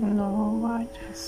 No, I just